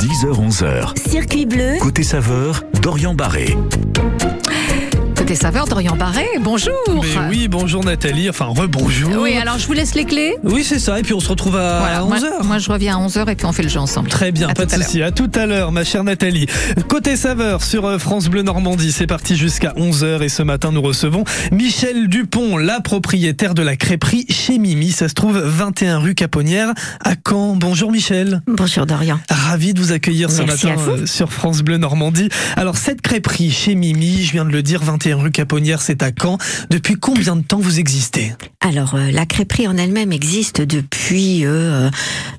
10h-11h. Circuit bleu, Côté saveur, Dorian Barré. Côté saveur, Dorian Barré, bonjour Mais oui, bonjour Nathalie, enfin rebonjour. Oui, alors je vous laisse les clés. Oui, c'est ça, et puis on se retrouve à, Voilà, moi- 11h. Moi, je reviens à 11h et puis on fait le jeu ensemble. Très bien, À pas tout de à l'heure. souci. À tout à l'heure, ma chère Nathalie. Côté saveur sur euh, France Bleu Normandie, c'est parti jusqu'à 11h et ce matin nous recevons Michel Dupont, la propriétaire de la crêperie chez Mimi. Ça se trouve 21 rue Caponnière à Caen. Bonjour Michel. bonjour Dorian. Ravi de vous accueillir ce Merci matin euh, sur France Bleu Normandie. Alors cette crêperie chez Mimi, je viens de le dire, 21 rue Caponnière, c'est à Caen. Depuis combien de temps vous existez? Alors, euh, la crêperie en elle-même existe depuis euh,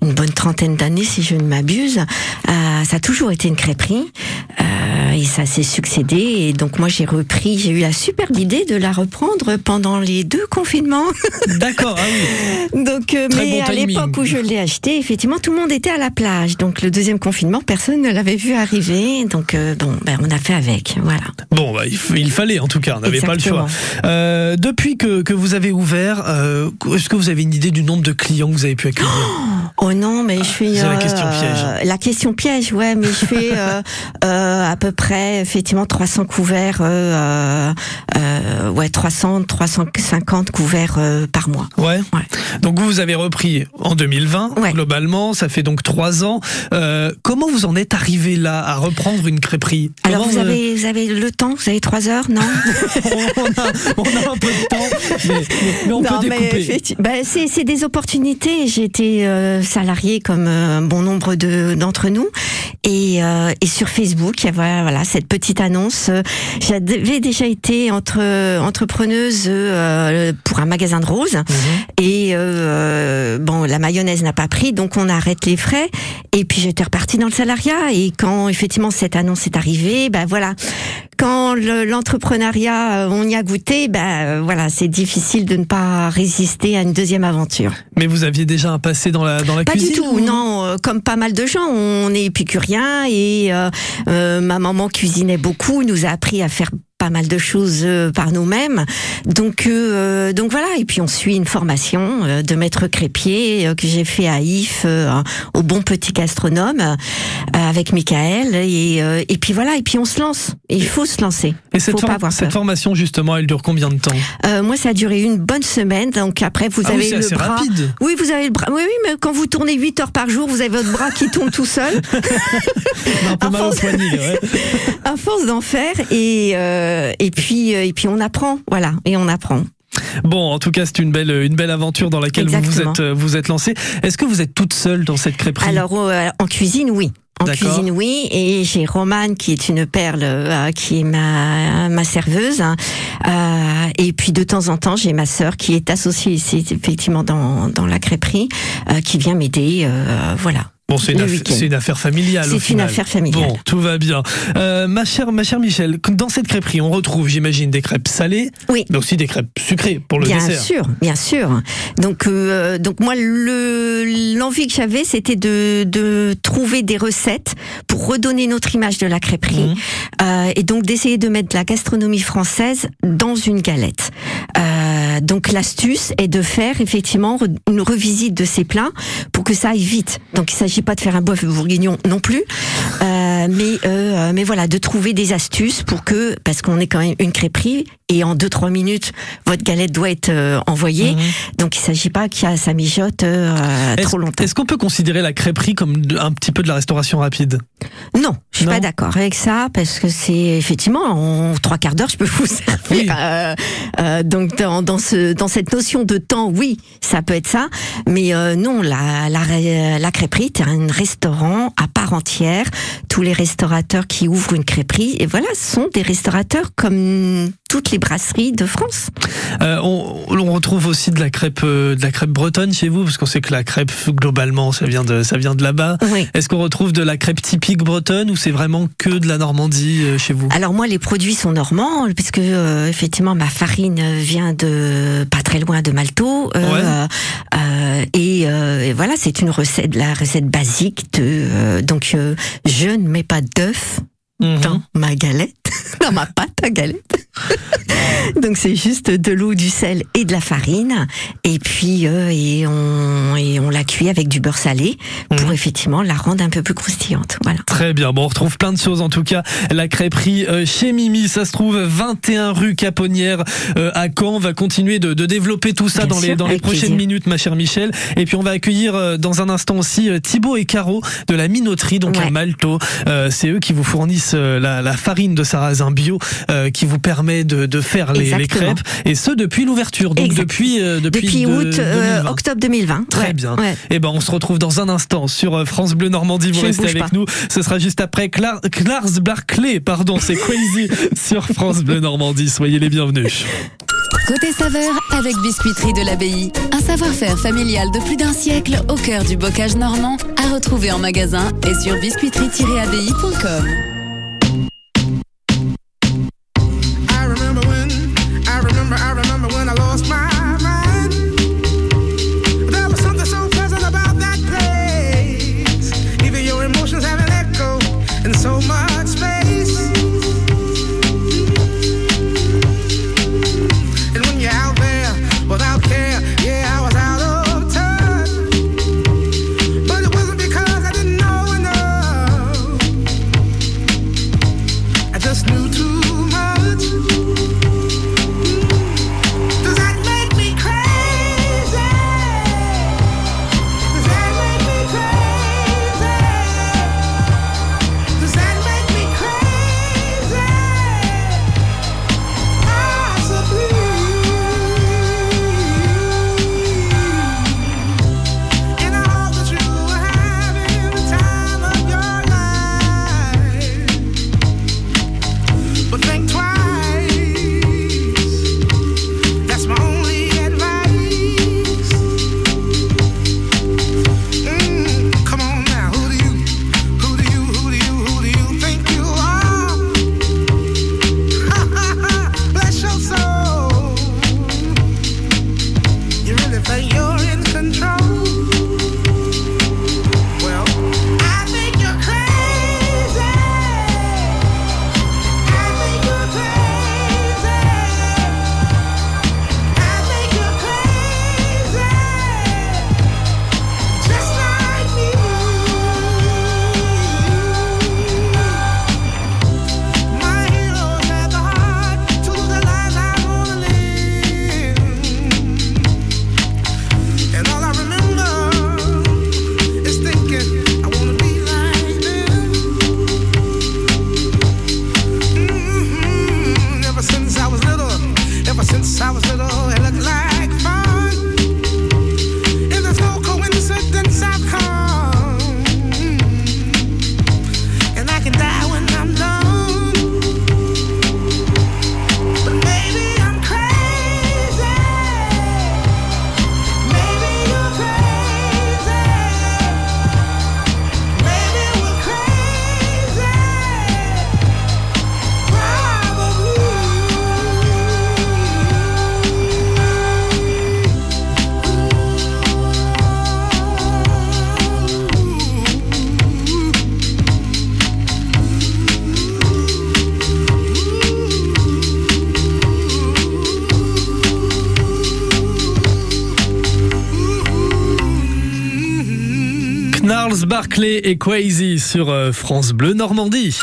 une bonne trentaine d'années, si je ne m'abuse. Euh, ça a toujours été une crêperie et ça s'est succédé. Et donc, moi, j'ai repris, j'ai eu la superbe idée de la reprendre pendant les deux confinements. D'accord, ah oui. Donc, euh, mais bon à l'époque où je l'ai acheté, effectivement, tout le monde était à la plage. Donc, le deuxième confinement, personne ne l'avait vu arriver. Donc, euh, bon, ben, on a fait avec. Voilà. Bon, bah, il, fallait en tout cas, on n'avait pas le choix. Euh, depuis que, que vous avez ouvert, euh, est-ce que vous avez une idée du nombre de clients que vous avez pu accueillir? Oh non, mais je fais c'est la question piège. La question piège, ouais, mais je fais euh, euh, à peu près effectivement 300 couverts, euh, euh, ouais 300, 350 couverts euh, par mois. Ouais. Ouais. Donc vous avez repris en 2020, Ouais. globalement, ça fait donc trois ans. Euh, comment vous en êtes arrivé là à reprendre une crêperie? Alors vous euh, avez vous avez le temps, vous avez trois heures, non? on, a, on a un peu de temps, mais, on Non, peut découper. ben, c'est des opportunités. J'étais euh, salarié comme euh, bon nombre de d'entre nous et, euh, et sur Facebook, il y avait voilà cette petite annonce. J'avais déjà été entre entrepreneuse euh, pour un magasin de roses Mhm. et bon la mayonnaise n'a pas pris, donc on arrête les frais. Et puis j'étais repartie dans le salariat et quand effectivement cette annonce est arrivée, ben voilà quand le- l'entrepreneuriat, euh, on y a goûté, ben euh, voilà, c'est difficile de ne pas résister à une deuxième aventure. Mais vous aviez déjà un passé dans la, dans la Pas cuisine du tout, ou- non. euh, Comme pas mal de gens, on est épicurien et euh, euh, ma maman cuisinait beaucoup, nous a appris à faire pas mal de choses euh, par nous-mêmes. Donc, euh, donc voilà. Et puis on suit une formation euh, de maître crépier euh, que j'ai fait à If, euh, au bon petit gastronome, euh, avec Michael. Et, et puis voilà. Et puis on se lance. Et il faut se lancer. Et cette, faut for- pas avoir cette peur. formation, justement, elle dure combien de temps? Moi, ça a duré une bonne semaine. Donc après, vous Ah oui, avez c'est le assez bras. rapide. Oui, vous avez le bras. Oui, oui, mais quand vous tournez 8 heures par jour, vous avez votre bras qui tourne tout seul. Un peu À mal au force- poignet, ouais. à force d'en faire et euh, et puis euh, et puis on apprend voilà et on apprend. Bon, en tout cas, c'est une belle, une belle aventure dans laquelle vous vous êtes, euh, vous êtes lancé. Est-ce que vous êtes toute seule dans cette crêperie? Alors euh, en cuisine oui. En cuisine oui. Et j'ai Romane qui est une perle euh, qui est ma ma serveuse hein. Euh, et puis de temps en temps j'ai ma sœur qui est associée ici effectivement dans dans la crêperie qui vient m'aider voilà Bon, c'est une, c'est affaire familiale. au c'est une affaire familiale Bon, tout va bien. Euh, ma chère, ma chère Michel, dans cette crêperie, on retrouve, j'imagine, des crêpes salées, Oui. mais aussi des crêpes sucrées pour le bien dessert. sûr, bien sûr. Donc, euh, donc moi, le l'envie que j'avais, c'était de, de trouver des recettes pour redonner notre image de la crêperie, Mhm. euh, et donc d'essayer de mettre la gastronomie française dans une galette. Donc l'astuce est de faire effectivement une revisite de ces plats pour que ça aille vite. Donc il s'agit pas de faire un bœuf bourguignon non plus, euh, mais euh, mais voilà de trouver des astuces pour que parce qu'on est quand même une crêperie et en 2-3 minutes votre galette doit être euh, envoyée. Mhm. Donc il s'agit pas qu'il y a ça mijote euh, Est-ce trop longtemps. est-ce qu'on peut considérer la crêperie comme un petit peu de la restauration rapide? Non, je suis Non pas d'accord avec ça parce que c'est effectivement en trois quarts d'heure je peux vous servir. Oui. Euh, euh, donc dans, dans ce dans cette notion de temps, oui, ça peut être ça, mais euh, non, la la la crêperie, c'est un restaurant à part entière. Tous les restaurateurs qui ouvrent une crêperie, et voilà, sont des restaurateurs comme toutes les brasseries de France. Euh, on, on retrouve aussi de la crêpe, euh, de la crêpe bretonne chez vous, parce qu'on sait que la crêpe globalement, ça vient de, ça vient de là-bas. Oui. Est-ce qu'on retrouve de la crêpe typique bretonne ou c'est vraiment que de la Normandie euh, chez vous? Alors moi, les produits sont normands, puisque euh, effectivement ma farine vient de pas très loin de Malto, Ouais. et, et voilà, c'est une recette, la recette basique de. euh, donc euh, je ne mets pas d'œuf Mhm. dans ma galette, dans ma pâte à galette. Donc c'est juste de l'eau, du sel et de la farine. Et puis euh, et on et on la cuit avec du beurre salé pour Mhm. effectivement la rendre un peu plus croustillante. Voilà. Très bien. Bon, on retrouve plein de choses en tout cas. La crêperie euh, chez Mimi, ça se trouve 21 rue Caponnière euh, à Caen. On va continuer de, de développer tout ça Bien dans les dans les prochaines plaisir. minutes, ma chère Michel. Et puis on va accueillir dans un instant aussi Thibaut et Caro de la minoterie, donc Ouais. à Malto. C'est eux qui vous fournissent la, la farine de sarrasin bio qui vous permet de, de faire les, crêpes. Et ce depuis l'ouverture, donc depuis euh, depuis, Depuis, de- août, euh, 2020. octobre 2020. Très Ouais, bien. ouais. Eh ben, on se retrouve dans un instant sur euh, France Bleu Normandie. Vous Je restez avec pas. nous. Ce sera juste après Clar Clars Barclay. Pardon, c'est Crazy sur France Bleu Normandie. Soyez les bienvenus. Côté saveur avec Biscuiterie de l'Abbaye. Un savoir-faire familial de plus d'un siècle au cœur du bocage normand à retrouver en magasin et sur biscuiterie-abbaye.com. Barclay et Crazy sur euh, France Bleu Normandie.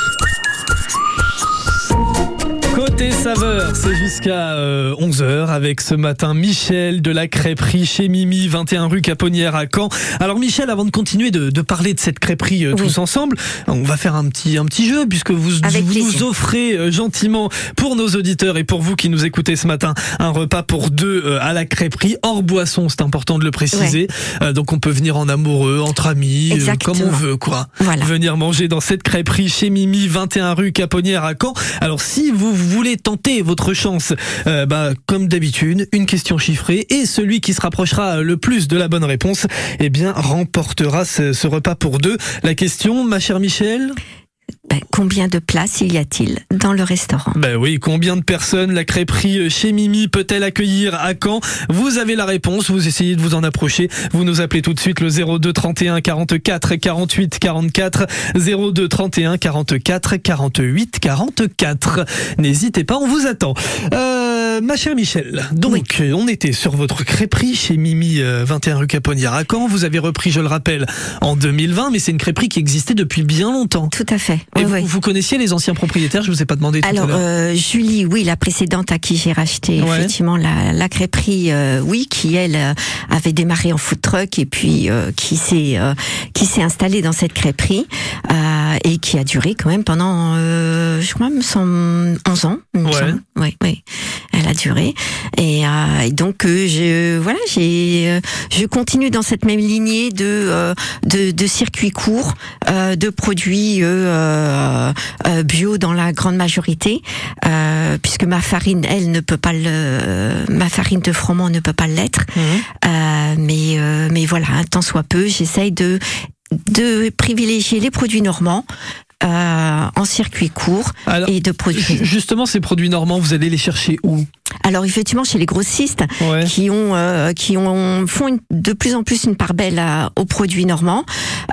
Saveur, c'est jusqu'à 11h avec ce matin Michel de la crêperie chez Mimi, 21 rue Caponnière à Caen. Alors Michel, avant de continuer de, de parler de cette crêperie euh, Oui. tous ensemble, on va faire un petit, un petit jeu puisque vous, vous nous offrez euh, gentiment pour nos auditeurs et pour vous qui nous écoutez ce matin un repas pour deux euh, à la crêperie hors boisson, c'est important de le préciser. Euh, donc on peut venir en amoureux, entre amis, euh, comme on veut quoi Voilà. venir manger dans cette crêperie chez Mimi, 21 rue Caponnière à Caen. Alors si vous voulez tenter votre chance, euh, bah, comme d'habitude, une question chiffrée et celui qui se rapprochera le plus de la bonne réponse, eh bien remportera ce, ce repas pour deux. La question, ma chère Michel? Ouais, combien de places y a-t-il dans le restaurant? Ben oui, combien de personnes la crêperie chez Mimi peut-elle accueillir? À Caen Vous avez la réponse, vous essayez de vous en approcher. Vous nous appelez tout de suite le 02 31 44 48 44 02 31 44 48 44. N'hésitez pas, on vous attend. Euh, ma chère Michel, donc on était sur votre crêperie chez Mimi euh, 21 rue Caponnière à Caen. Vous avez repris, je le rappelle, en 2020, mais c'est une crêperie qui existait depuis bien longtemps. Tout à fait. Et vous, connaissiez les anciens propriétaires Je vous ai pas demandé tout Alors, à euh, Julie, oui, la précédente à qui j'ai racheté Ouais. effectivement la, la crêperie, euh, oui, qui elle euh, avait démarré en food truck et puis euh, qui s'est euh, qui s'est installée dans cette crêperie euh, et qui a duré quand même pendant, euh, je crois, me semble 11 ans. Ouais. Oui, oui, elle a duré. Et, euh, et donc euh, je voilà, j'ai euh, je continue dans cette même lignée de de, de circuits courts, de produits bio dans la grande majorité, puisque ma farine, elle ne peut pas le, ma farine de froment ne peut pas l'être. Euh, mais mais voilà, un tant soit peu, j'essaye de de privilégier les produits normands en circuit court Alors, et de produits. ju- justement, ces produits normands, vous allez les chercher où? Alors effectivement, chez les grossistes, Ouais. qui ont euh, qui ont font une- de plus en plus une part belle à- aux produits normands.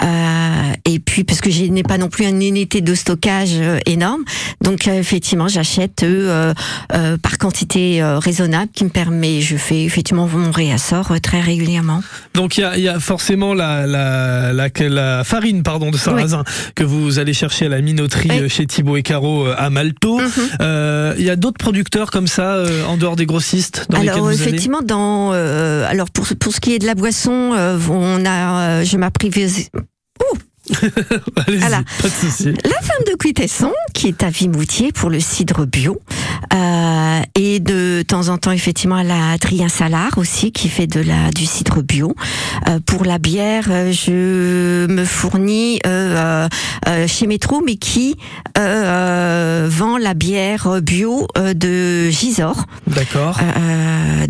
Euh, et puis parce que je n'ai pas non plus une unité de stockage euh, énorme. Donc euh, effectivement j'achète euh, euh, par quantité euh, raisonnable qui me permet je fais effectivement mon réassort euh, très régulièrement. Donc il y a, il y a forcément la, la, la, la farine pardon de sarrasin que vous allez chercher à la minoterie euh, chez Thibaut et Caro euh, à Malto. Mhm. Euh, Il y a d'autres producteurs comme ça euh, en dehors des grossistes dans alors vous effectivement dans alors pour pour ce qui est de la boisson on a je m'apprise Allez-y, Voilà. pas de souci. La femme de Cuitesson, qui est à Vimoutier pour le cidre bio. Euh, et de temps en temps, effectivement, elle a Adrien Salard aussi, qui fait de la, du cidre bio. Euh, pour la bière, euh, je me fournis euh, chez Métro, mais qui vend la bière bio de Gisors, D'accord.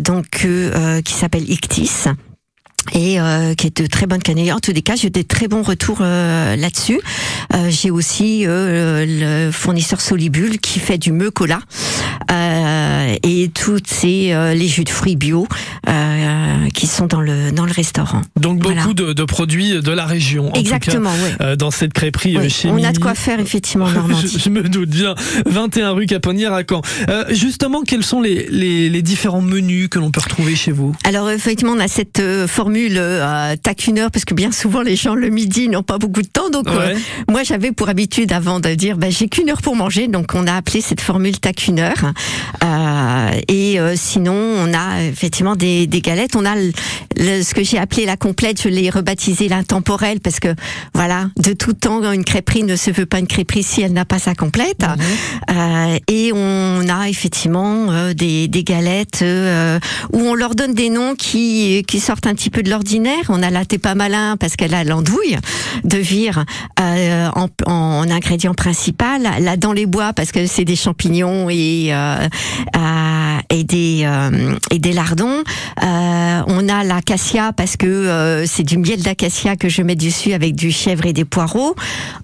donc qui s'appelle Ictis et euh, qui est de très bonne qualité. En tous les cas, j'ai des très bons retours euh, là-dessus. Euh, j'ai aussi euh, le fournisseur Solibule qui fait du meucola euh, et toutes ces euh, les jus de fruits bio euh, qui sont dans le dans le restaurant. Donc beaucoup Voilà. de, de produits de la région. en tout Exactement, oui. cas, euh, dans cette crêperie Oui, chez on a de quoi faire effectivement je, Normandie. je me doute bien. 21 rue Caponnière à Caen. Euh, justement, quels sont les, les, les différents menus que l'on peut retrouver chez vous? Alors effectivement, on a cette euh, formule euh, heure parce que bien souvent les gens le midi n'ont pas beaucoup de temps. Donc euh, moi j'avais pour habitude avant de dire bah, j'ai qu'une heure pour manger, donc on a appelé cette formule heure. Euh, et euh, sinon on a effectivement des, des galettes. On a le- le- ce que j'ai appelé la complète, je l'ai rebaptisé l'intemporel parce que voilà de tout temps une crêperie ne se veut pas une crêperie si elle n'a pas sa complète. Euh, et on a effectivement des, des galettes où on leur donne des noms qui, qui sortent un petit peu de l'ordinaire. On a la thé pas malin parce qu'elle a l'andouille de vire euh, en, en ingrédient principal. La dans les bois parce que c'est des champignons et, euh, euh, et, des, euh, et des lardons. On a l'acacia parce que c'est du miel d'acacia que je mets dessus avec du chèvre et des poireaux.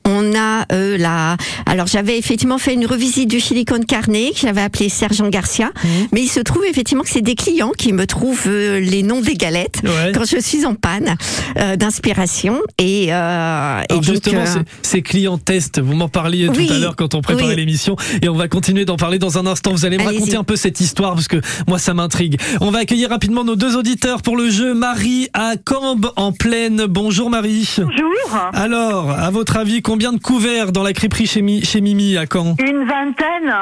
On a la... Alors j'avais effectivement fait une revisite du silicone carné que j'avais appelé Sergent Garcia, mais il se trouve effectivement que c'est des clients qui me trouvent les noms des galettes Ouais. quand je suis en panne euh, d'inspiration et, euh, et Alors donc justement, euh, ces- clients tests, vous m'en parliez Oui, tout à l'heure quand on préparait oui. l'émission et on va continuer d'en parler dans un instant. Vous allez me raconter un peu cette histoire parce que moi ça m'intrigue. On va accueillir rapidement nos deux auditeurs pour le jeu Marie à Cambes en pleine. Bonjour Marie. Bonjour. Alors, à votre avis, combien de couverts dans la crêperie chez, Mi- chez Mimi à Caen? Une vingtaine.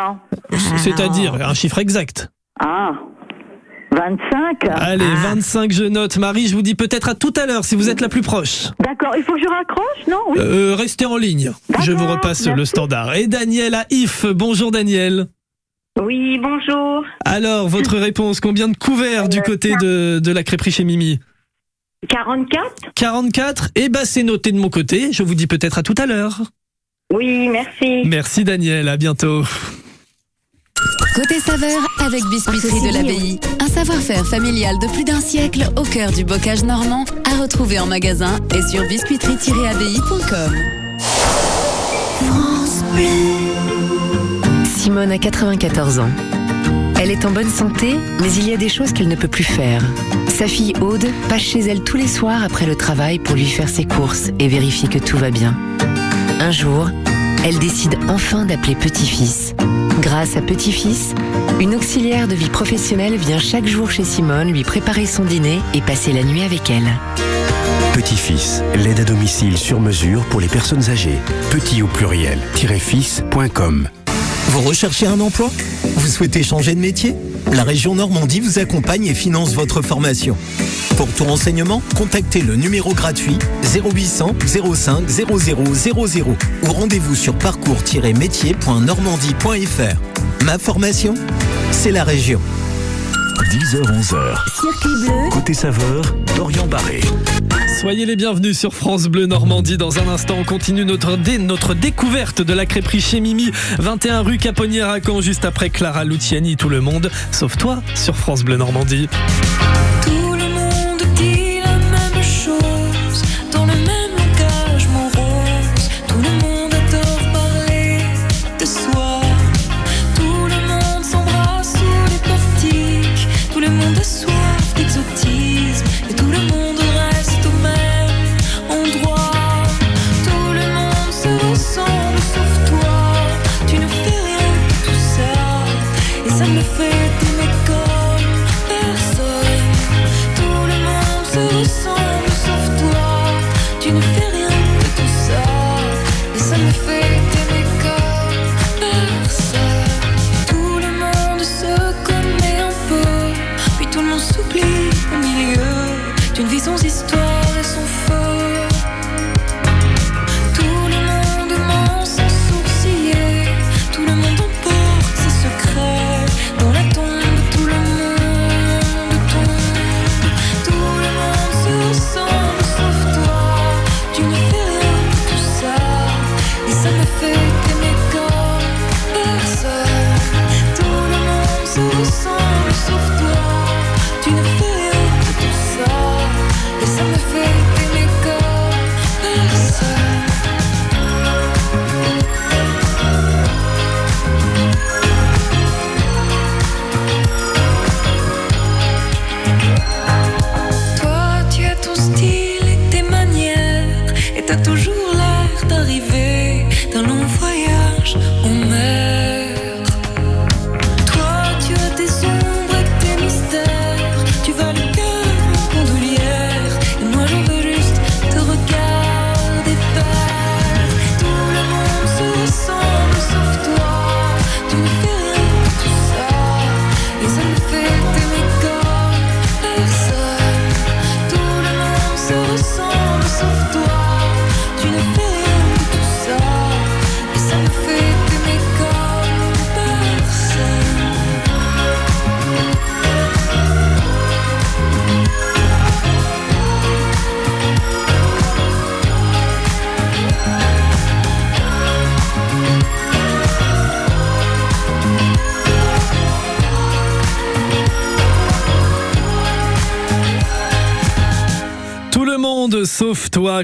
C'est-à-dire un chiffre exact. Ah. 25. Allez, Ah. 25 je note. Marie, je vous dis peut-être à tout à l'heure si vous êtes la plus proche. D'accord, il faut que je raccroche, non? Oui. Euh, restez en ligne. Je vous repasse merci. le standard. Et Daniel à If. Bonjour Daniel. Oui, bonjour. Alors, votre réponse, combien de couverts du côté de, de la crêperie chez Mimi? 44 44 Eh ben, c'est noté de mon côté. Je vous dis peut-être à tout à l'heure. Oui, merci. Merci Daniel, à bientôt. Côté saveur avec Biscuiterie de l'Abbaye. Un savoir-faire familial de plus d'un siècle au cœur du bocage normand à retrouver en magasin et sur biscuiterie-abbaye.com. France Simone a 94 ans. Elle est en bonne santé, mais il y a des choses qu'elle ne peut plus faire. Sa fille Aude passe chez elle tous les soirs après le travail pour lui faire ses courses et vérifier que tout va bien. Un jour, elle décide enfin d'appeler Petit-Fils. Grâce à Petit-Fils, une auxiliaire de vie professionnelle vient chaque jour chez Simone lui préparer son dîner et passer la nuit avec elle. Petit-fils, l'aide à domicile sur mesure pour les personnes âgées. Petit au pluriel, fils.com. Vous recherchez un emploi Vous souhaitez changer de métier La région Normandie vous accompagne et finance votre formation. Pour tout renseignement, contactez le numéro gratuit 0800 05 0000 ou rendez-vous sur parcours-métier.normandie.fr. Ma formation, c'est la région. 10h-11h. Circuit bleu, Côté saveur, Dorian Barré. Soyez les bienvenus sur France Bleu Normandie. Dans un instant, on continue notre, dé- notre découverte de la crêperie chez Mimi, 21 rue Caponnière à Caen, juste après Clara Luciani, tout le monde, sauf toi, sur France Bleu Normandie. Tout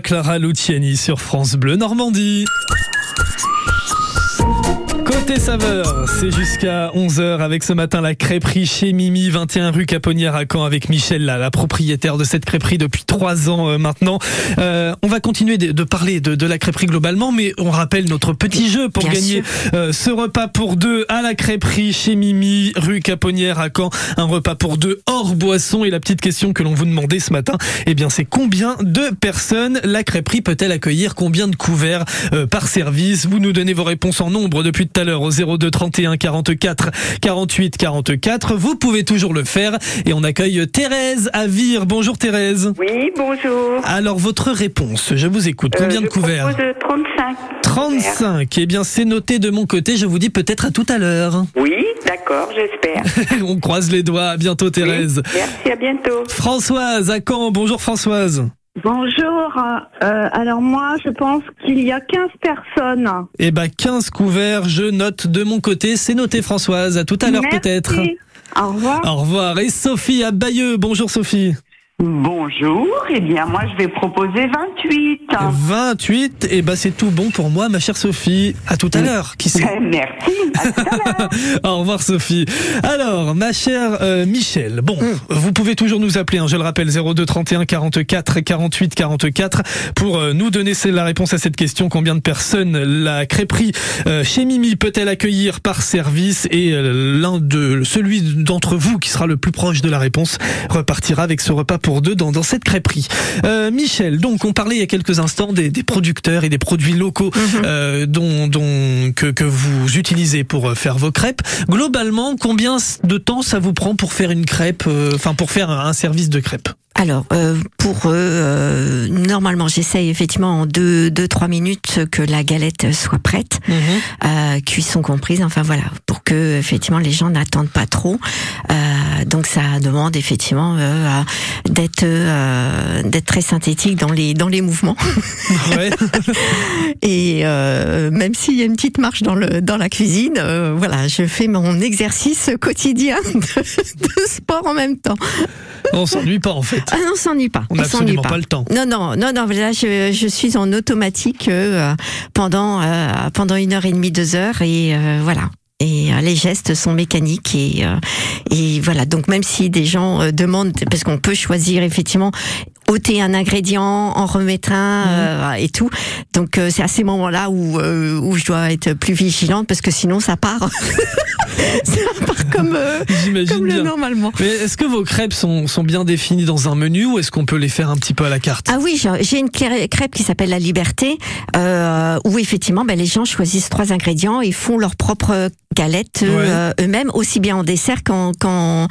Clara Luciani, sur France Bleu Normandie. Côté saveur, c'est jusqu'à 11h avec ce matin la crêperie chez Mimi, 21 rue Caponnière à Caen avec Michel, la propriétaire de cette crêperie depuis trois ans euh, maintenant. Euh, on va continuer de, de parler de, de la crêperie globalement, mais on rappelle notre petit jeu pour Bien gagner euh, ce repas pour deux à la crêperie chez Mimi, rue Caponnière à Caen. Un repas pour deux hors boisson. Et la petite question que l'on vous demandait ce matin, eh bien, c'est combien de personnes la crêperie peut-elle accueillir? Combien de couverts euh, par service? Vous nous donnez vos réponses en nombre depuis tout à l'heure au 02 31 44 48 44. Vous pouvez toujours le faire. Et on accueille Thérèse à Vire. Bonjour Thérèse. Oui, bonjour. Alors, votre réponse, je vous écoute. Euh, Combien de couverts propose 35. 35. Eh bien, c'est noté de mon côté. Je vous dis peut-être à tout à l'heure. Oui, d'accord, j'espère. On croise les doigts. À bientôt, Thérèse. Oui, merci, à bientôt. Françoise, à Caen. Bonjour, Françoise. Bonjour. Euh, alors moi, je pense qu'il y a 15 personnes. Eh ben, 15 couverts. Je note de mon côté. C'est noté, Françoise. À tout à l'heure, peut-être. Au revoir. Au revoir. Et Sophie à Bayeux. Bonjour, Sophie. Bonjour, eh bien moi je vais proposer 25. 28. 28, et bah c'est tout bon pour moi, ma chère Sophie. À tout à l'heure. Qui sait Merci. À tout à l'heure. Au revoir Sophie. Alors, ma chère euh, Michel, bon, vous pouvez toujours nous appeler, hein, je le rappelle, 02 31 44 48 44 pour euh, nous donner c'est la réponse à cette question. Combien de personnes la crêperie euh, chez Mimi peut-elle accueillir par service? Et euh, l'un de celui d'entre vous qui sera le plus proche de la réponse repartira avec ce repas pour deux dans, dans cette crêperie. Euh, Michel, donc on parlait il y a quelques instants des, des producteurs et des produits locaux euh, dont, dont que, que vous utilisez pour euh, faire vos crêpes. Globalement, combien de temps ça vous prend pour faire une crêpe, euh, enfin pour faire un, un service de crêpes Alors, euh, pour eux, euh, normalement, j'essaye effectivement en 2-3 deux, deux, trois minutes que la galette soit prête, euh, cuisson comprise, enfin voilà, pour que effectivement les gens n'attendent pas trop. Euh, donc ça demande effectivement euh, d'être euh, d'être très synthétique dans les dans les mouvements. Ouais. Et euh, même s'il y a une petite marche dans le dans la cuisine, euh, voilà, je fais mon exercice quotidien de, de sport en même temps. On s'ennuie pas en fait. Ah non, on s'ennuie pas. On n'a absolument pas le temps. Non, non, non, non. Là, je, je suis en automatique euh, pendant euh, pendant une heure et demie, deux heures, et euh, voilà. Et euh, les gestes sont mécaniques et euh, et voilà. Donc même si des gens euh, demandent, parce qu'on peut choisir effectivement ôter un ingrédient, en remettre un Mhm. euh, et tout. Donc euh, c'est à ces moments-là où euh, où je dois être plus vigilante parce que sinon ça part. ça part comme euh, comme le normalement. Mais est-ce que vos crêpes sont, sont bien définies dans un menu ou est-ce qu'on peut les faire un petit peu à la carte? Ah oui, j'ai une crê- crêpe qui s'appelle la Liberté, euh, où effectivement, ben, les gens choisissent trois ingrédients et font leur propre galette euh, eux-mêmes, aussi bien en dessert qu'en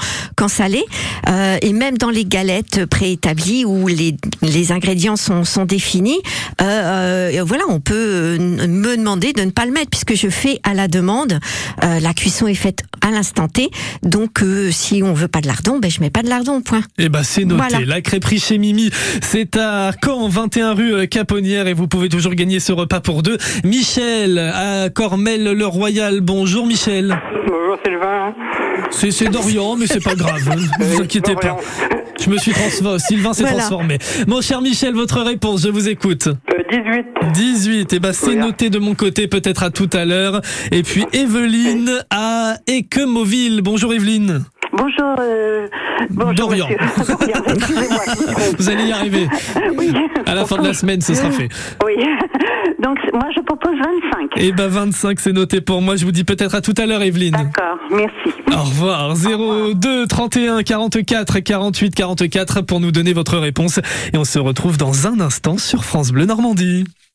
salé, Euh, et même dans les galettes préétablies où les, les ingrédients sont, sont définis. Euh, euh, voilà, on peut me demander de ne pas le mettre puisque je fais à la demande. La cuisson est faite à l'instant T, donc si on veut pas de lardon, ben je mets pas de lardon. Point. Eh ben c'est noté. Voilà. La crêperie chez Mimi, c'est à Caen, 21 rue Caponnière et vous pouvez toujours gagner ce repas pour deux. Michel à Cormel-le-Royal. Bonjour Michel. Bonjour Sylvain. C'est c'est Dorian, mais c'est pas grave. Ne vous inquiétez pas. Je me suis transformé. Sylvain s'est Voilà. transformé. Mon cher Michel, votre réponse, je vous écoute. 18. 18. Et ben c'est noté de mon côté, peut-être à tout à l'heure. Et puis Evelyne à Équemoville. Bonjour Evelyne. Bonjour, euh, bonjour Dorian. Vous allez y arriver. Oui. À la fin de la semaine, ce sera fait. Oui. Donc, moi, je propose 25. Et ben 25, c'est noté pour moi. Je vous dis peut-être à tout à l'heure, Evelyne. D'accord, merci. Au revoir. 02 31 44 48 44 pour nous donner votre réponse. Et on se retrouve dans un instant sur France Bleu Normandie.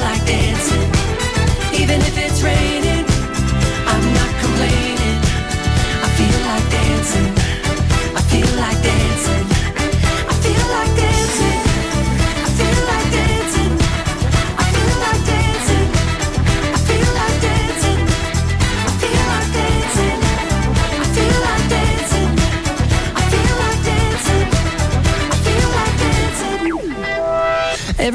Like dancing. Even if it's raining, I'm not complaining. I feel like dancing, I feel like dancing.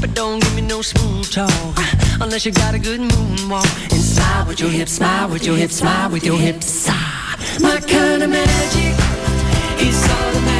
But don't give me no smooth talk unless you got a good moonwalk. And smile with your hips, smile with your hips, smile with your hips. Ah, my kind of magic is automatic.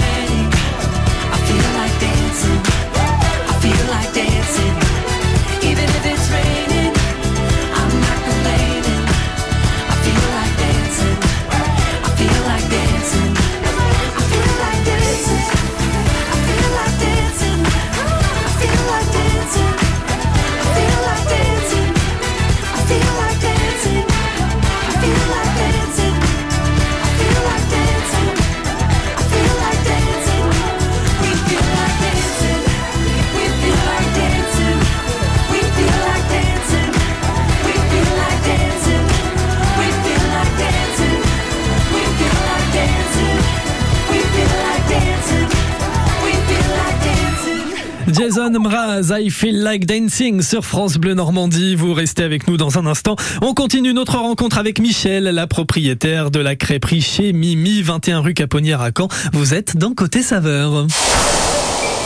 I Feel Like Dancing sur France Bleu Normandie. Vous restez avec nous dans un instant. On continue notre rencontre avec Michel, la propriétaire de la crêperie chez Mimi, 21 rue Caponnière à Caen. Vous êtes dans Côté Saveur.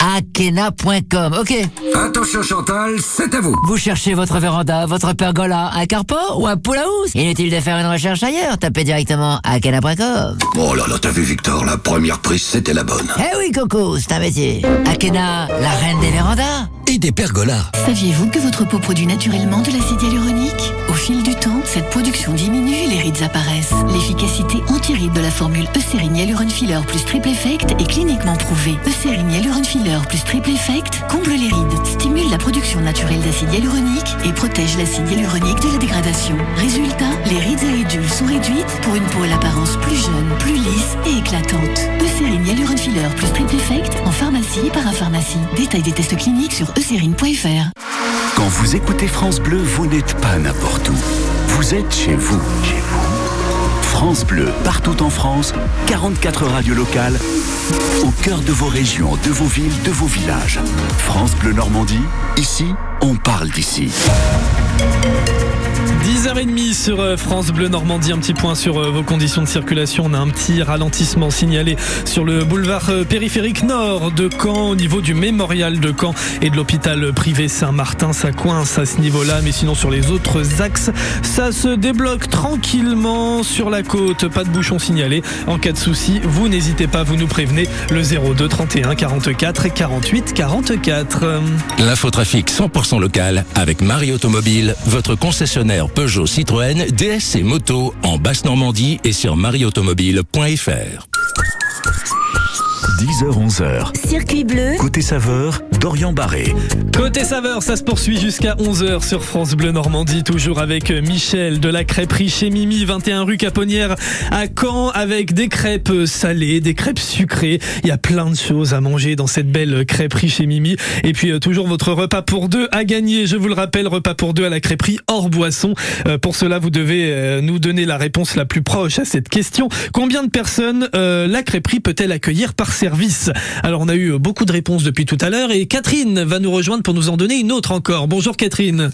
Akena.com. Ok. Attention Chantal, c'est à vous. Vous cherchez votre véranda, votre pergola, un carport ou un pool house Inutile de faire une recherche ailleurs. Tapez directement akena.com. Oh là là, t'as vu Victor, la première prise c'était la bonne. Eh oui, Coco, c'est un métier. Akena, la reine des vérandas. Et des pergolas. Saviez-vous que votre peau produit naturellement de l'acide hyaluronique? Au fil du temps, cette production diminue et les rides apparaissent. L'efficacité anti-rides de la formule Eucérine Hyaluron Filler plus Triple Effect est cliniquement prouvée. Eucérine Hyaluron Filler plus Triple Effect comble les rides, stimule la production naturelle d'acide hyaluronique et protège l'acide hyaluronique de la dégradation. Résultat, les rides et ridules sont réduites pour une peau à l'apparence plus jeune, plus lisse et éclatante. Eucérine Hyaluron Filler plus Triple Effect en pharmacie et parapharmacie. Détail des tests cliniques sur eucérine.fr. Quand vous écoutez France Bleu, vous n'êtes pas n'importe où. Vous êtes chez vous. Chez vous. France Bleu, partout en France, 44 radios locales, au cœur de vos régions, de vos villes, de vos villages. France Bleu Normandie, ici, on parle d'ici. 10h30 sur euh, France Bleu Normandie, un petit point sur euh, vos conditions de circulation. On a un petit ralentissement signalé sur le boulevard euh, périphérique nord de Caen, au niveau du mémorial de Caen et de l'hôpital privé Saint-Martin. Ça coince à ce niveau-là, mais sinon sur les autres axes, ça se débloque tranquillement sur la côte. Pas de bouchon signalé. En cas de souci, vous n'hésitez pas, vous nous prévenez le 02 31 44 48 44. L'infotrafic 100% local avec Marie Automobile, votre concessionnaire Peugeot, Citroën, DS et moto en Basse-Normandie et sur marieautomobile.fr. 10h-11h. Circuit bleu. Côté saveur, Dorian Barré. Côté saveur, ça se poursuit jusqu'à 11h sur France Bleu Normandie, toujours avec Michel de la crêperie chez Mimi, 21 rue Caponnière à Caen, avec des crêpes salées, des crêpes sucrées. Il y a plein de choses à manger dans cette belle crêperie chez Mimi. Et puis euh, toujours votre repas pour deux à gagner. Je vous le rappelle, repas pour deux à la crêperie hors boisson. Euh, pour cela, vous devez euh, nous donner la réponse la plus proche à cette question. Combien de personnes la crêperie peut-elle accueillir par service? Alors on a eu beaucoup de réponses depuis tout à l'heure Catherine va nous rejoindre pour nous en donner une autre encore. Bonjour Catherine.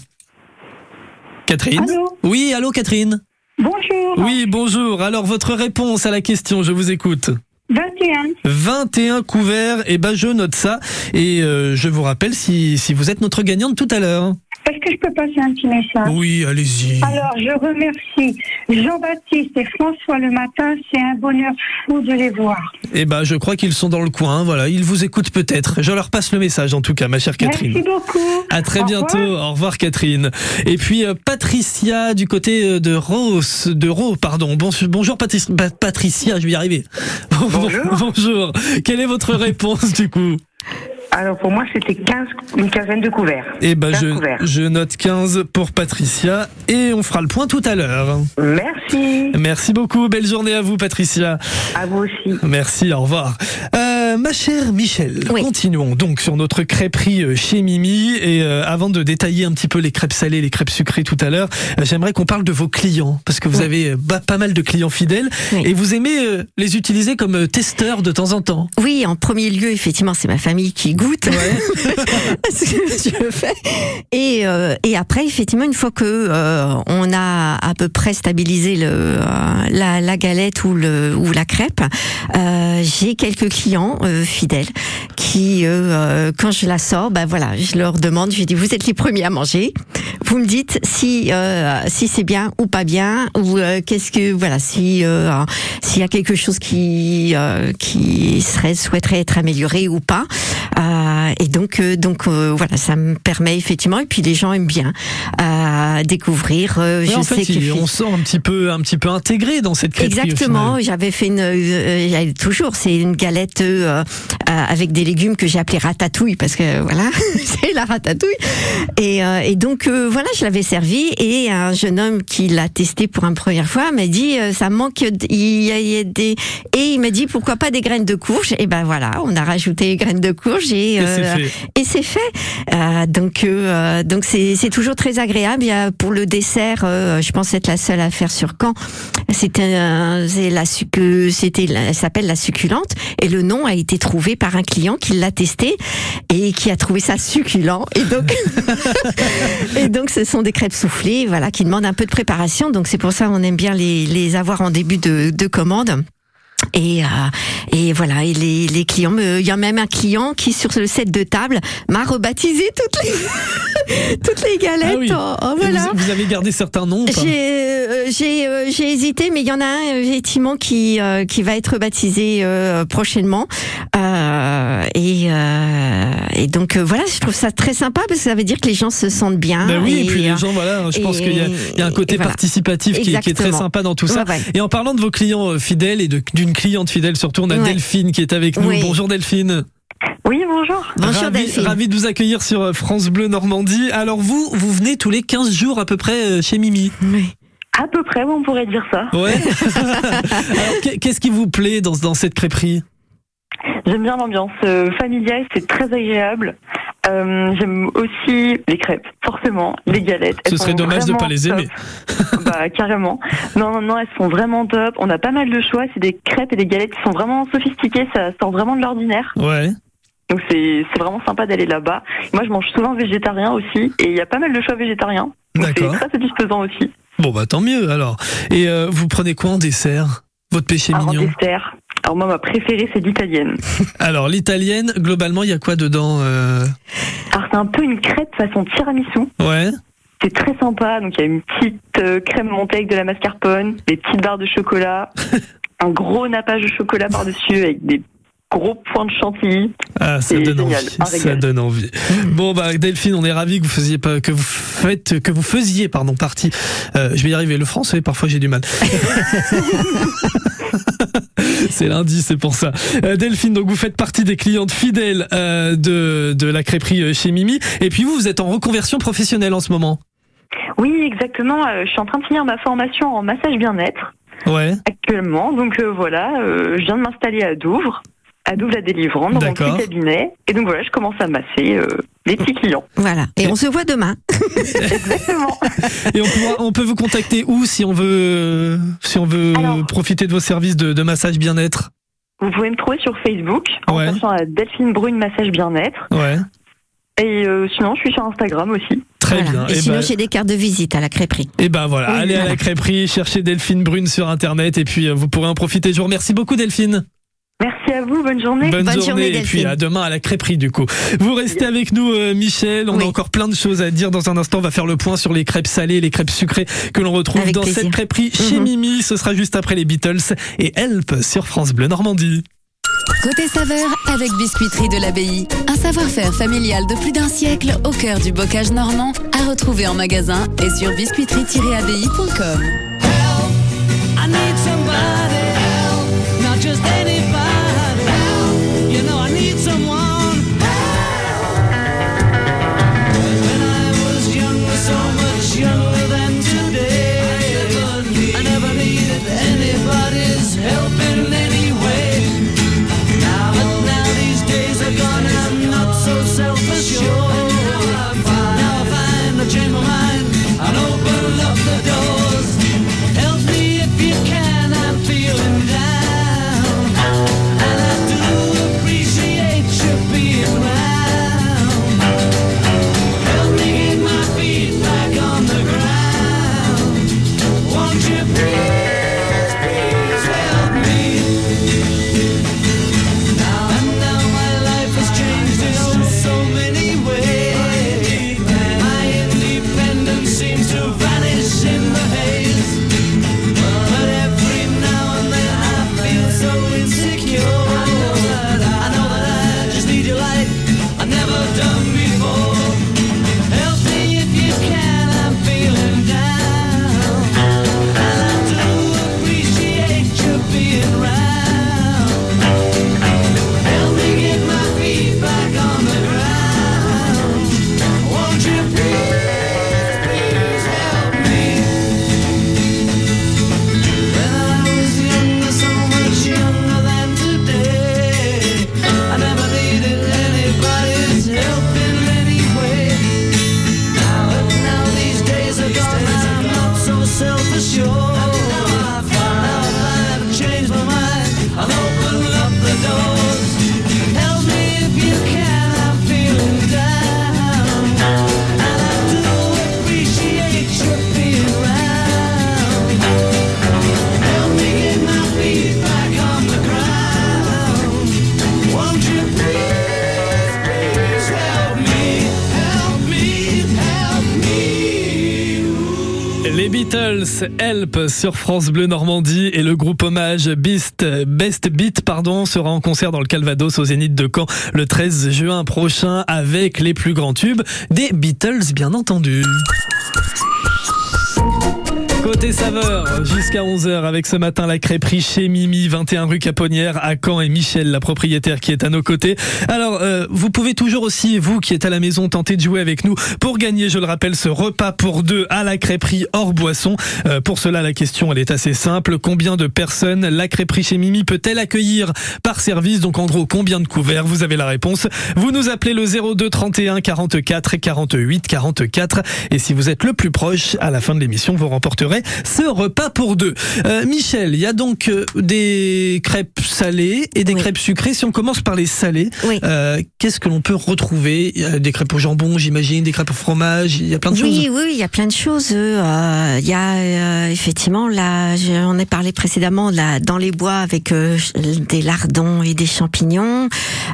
Catherine Allô Oui, allô Catherine Bonjour. Oui, bonjour. Alors votre réponse à la question, je vous écoute. 21. 21 couverts, et ben je note ça et euh, je vous rappelle si, si vous êtes notre gagnante tout à l'heure. Est-ce que je peux passer un petit message Oui, allez-y. Alors, je remercie Jean-Baptiste et François le matin. C'est un bonheur fou de les voir. Eh ben je crois qu'ils sont dans le coin, voilà, ils vous écoutent peut-être. Je leur passe le message en tout cas, ma chère Catherine. Merci beaucoup. À très Au bientôt. revoir. Au revoir Catherine. Et puis euh, Patricia du côté euh, de Rose, de Ro, pardon. Bon- bonjour Patricia, Patricia, je vais y arriver. Bonjour. bonjour. Quelle est votre réponse du coup? Alors pour moi, c'était 15, une quinzaine de couverts. Eh ben 15 je, couverts. je note 15 pour Patricia et on fera le point tout à l'heure. Merci. Merci beaucoup. Belle journée à vous Patricia. À vous aussi. Merci, au revoir. Euh, ma chère Michel, continuons donc sur notre crêperie euh, chez Mimi. Et euh, avant de détailler un petit peu les crêpes salées, les crêpes sucrées tout à l'heure, euh, j'aimerais qu'on parle de vos clients. Parce que vous avez bah, pas mal de clients fidèles. Et vous aimez euh, les utiliser comme testeurs de temps en temps. Oui, en premier lieu, effectivement, c'est ma famille qui goûte ce que je fais. Et, euh, et après, effectivement, une fois que euh, on a à peu près stabilisé le, euh, la, la galette ou, le, ou la crêpe, j'ai quelques clients fidèles qui, quand je la sors, ben voilà, je leur demande, je dis, vous êtes les premiers à manger. Vous me dites si si c'est bien ou pas bien ou qu'est-ce que voilà si s'il y a quelque chose qui qui serait souhaiterait être amélioré ou pas. Euh, et donc euh, donc euh, voilà, ça me permet effectivement et puis les gens aiment bien euh, découvrir. euh, Ouais, je en sais fait, que on sent un petit peu, un petit peu intégré dans cette crêperie. Exactement, j'avais fait une, euh, toujours, c'est une galette euh, euh, avec des légumes que j'ai appelé ratatouille parce que voilà, c'est la ratatouille. Et, euh, et donc euh, voilà, je l'avais servi et un jeune homme qui l'a testé pour une première fois m'a dit euh, ça manque, il y a, il y a des et il m'a dit pourquoi pas des graines de courge? Et ben voilà, on a rajouté les graines de courge et Et c'est euh, fait. et c'est fait. Euh, donc euh, donc c'est c'est toujours très agréable. Il y a pour le dessert, euh, je pense être la seule à faire sur Caen. C'était la c'était elle s'appelle la succulente et le nom a été trouvé par un client qui l'a testé et qui a trouvé ça succulent et donc et donc ce sont des crêpes soufflées voilà qui demandent un peu de préparation donc c'est pour ça on aime bien les les avoir en début de, de commande. Et, euh, et voilà, et les, les clients, me- il y a même un client qui sur le set de table m'a rebaptisé toutes les toutes les galettes. Ah oui. en Et voilà. vous, vous avez gardé certains noms J'ai euh, j'ai euh, j'ai hésité, mais il y en a un effectivement qui euh, qui va être baptisé euh, prochainement. Euh, et euh, et donc euh, voilà, je trouve ça très sympa parce que ça veut dire que les gens se sentent bien. Ben oui, et, puis les gens, voilà, je pense qu'il y, y a un côté participatif qui, est- qui est très sympa dans tout ça. Ouais, ouais. Et en parlant de vos clients fidèles et de- d'une cliente fidèle, surtout, on a Ouais. Delphine qui est avec nous. Oui. Bonjour Delphine. Oui, bonjour. Bonjour ravi, Delphine. ravi de vous accueillir sur euh, France Bleu Normandie. Alors vous, vous venez tous les 15 jours à peu près euh, chez Mimi. À peu près, on pourrait dire ça. Ouais. Qu'est-ce qui vous plaît dans, dans cette crêperie? J'aime bien l'ambiance euh, familiale, c'est très agréable. Euh, J'aime aussi les crêpes, forcément, les galettes. Ce serait dommage de vraiment pas les aimer. bah carrément. Non, non, non, elles sont vraiment top. On a pas mal de choix. C'est des crêpes et des galettes qui sont vraiment sophistiquées. Ça sort vraiment de l'ordinaire. Ouais. Donc c'est c'est vraiment sympa d'aller là-bas. Moi, je mange souvent végétarien aussi, et il y a pas mal de choix végétariens. Donc c'est D'accord. très satisfaisant aussi. Bon bah tant mieux alors. Et euh, vous prenez quoi en dessert? Votre péché en mignon dessert. Alors moi, ma préférée, c'est l'italienne. Alors l'italienne, globalement, il y a quoi dedans euh Alors c'est un peu une crêpe façon tiramisu. Ouais. C'est très sympa. Donc il y a une petite euh, crème montée avec de la mascarpone, des petites barres de chocolat, un gros nappage de chocolat par-dessus avec des gros points de chantilly. Ah, ça donne génial, envie. Ça donne envie. Bon bah Delphine, on est ravis que vous faisiez pas, que vous faites, que vous faisiez pardon partie. euh, je vais y arriver. Le français, parfois j'ai du mal. c'est lundi, c'est pour ça. Euh, Delphine, donc vous faites partie des clientes fidèles euh, de de la crêperie euh, chez Mimi. Et puis vous, vous êtes en reconversion professionnelle en ce moment. Oui, exactement. Je suis en train de finir ma formation en massage bien-être Ouais. actuellement. Donc euh, voilà, euh, je viens de m'installer à Douvres, à Douvres la délivrante, dans mon petit cabinet. Et donc voilà, je commence à masser euh, les petits clients. Voilà. Et on se voit demain. Exactement. Et on, pourra- on peut vous contacter où si on veut, euh, si on veut Alors- profiter de vos services de, de massage bien-être? Vous pouvez me trouver sur Facebook en Ouais. cherchant à Delphine Brune Massage Bien-être. Ouais. Et euh, sinon, je suis sur Instagram aussi. Très Voilà. bien. Et Eh sinon, ben- j'ai des cartes de visite à la crêperie. Et ben voilà, Oui, allez à la crêperie, cherchez Delphine Brune sur internet et puis euh, vous pourrez en profiter. Je vous remercie beaucoup Delphine. Merci à vous, bonne journée. Bonne, Bonne journée, journée, et puis à demain à la crêperie du coup. Vous restez avec nous euh, Michel, on Oui. a encore plein de choses à dire dans un instant, on va faire le point sur les crêpes salées, les crêpes sucrées que l'on retrouve Avec dans plaisir. cette crêperie chez Mhm. Mimi, ce sera juste après les Beatles et Help sur France Bleu Normandie. Côté saveur avec Biscuiterie de l'Abbaye. Un savoir-faire familial de plus d'un siècle au cœur du bocage normand à retrouver en magasin et sur biscuiterie-abbaye.com. Help sur France Bleu Normandie et le groupe hommage Beast, Best Beat pardon, sera en concert dans le Calvados au Zénith de Caen le 13 juin prochain avec les plus grands tubes des Beatles bien entendu. Côté saveur, jusqu'à 11h avec ce matin la crêperie chez Mimi, 21 rue Caponnière à Caen et Michel, la propriétaire qui est à nos côtés. Alors, euh, vous pouvez toujours aussi, vous qui êtes à la maison, tenter de jouer avec nous pour gagner, je le rappelle, ce repas pour deux à la crêperie hors boisson. Euh, pour cela, la question, elle est assez simple. Combien de personnes la crêperie chez Mimi peut-elle accueillir par service? Donc, en gros, combien de couverts? Vous avez la réponse. Vous nous appelez le 02 31 44 48 44 et si vous êtes le plus proche, à la fin de l'émission, vous remporterez ce repas pour deux. Euh, Michel, il y a donc euh, des crêpes salées et des crêpes sucrées. Si on commence par les salées, euh, qu'est-ce que l'on peut retrouver? A Des crêpes au jambon, j'imagine, des crêpes au fromage, il y a plein de oui, choses. Oui, il y a plein de choses. Euh, Il y a effectivement, là, j'en ai parlé précédemment, là, dans les bois avec des lardons et des champignons,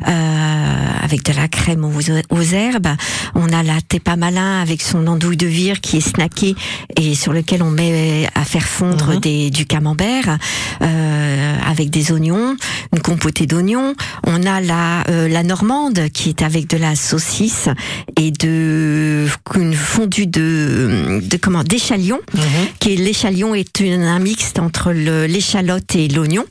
avec de la crème aux, aux herbes. On a la tepa malin avec son andouille de vire qui est snackée et sur lequel on met à faire fondre des, du camembert euh, avec des oignons, une compotée d'oignons. On a la, euh, la normande qui est avec de la saucisse et de une fondue de, de comment d'échalion, qui est l'échalion est une, un mixte entre l'échalote et l'oignon.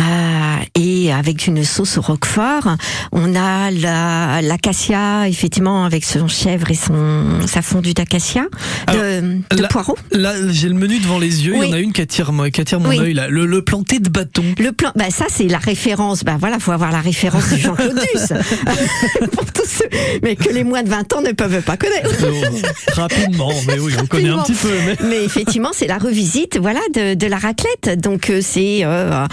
Euh, et avec une sauce au roquefort, on a la l'acacia effectivement avec son chèvre et son sa fondue d'acacia, de, de là, poireaux. Là, j'ai le menu devant les yeux. Il y en a une qui attire, qui attire mon Oui. œil là. Le, le planté de bâton. Le plan, bah ça c'est la référence. Bah voilà, faut avoir la référence de Jean Claude Duss. Pour tous ceux, mais que les moins de 20 ans ne peuvent pas connaître. Rapidement, mais oui, on connaît un petit peu. Mais... Mais effectivement, c'est la revisite, voilà, de, de la raclette. Donc euh, c'est euh,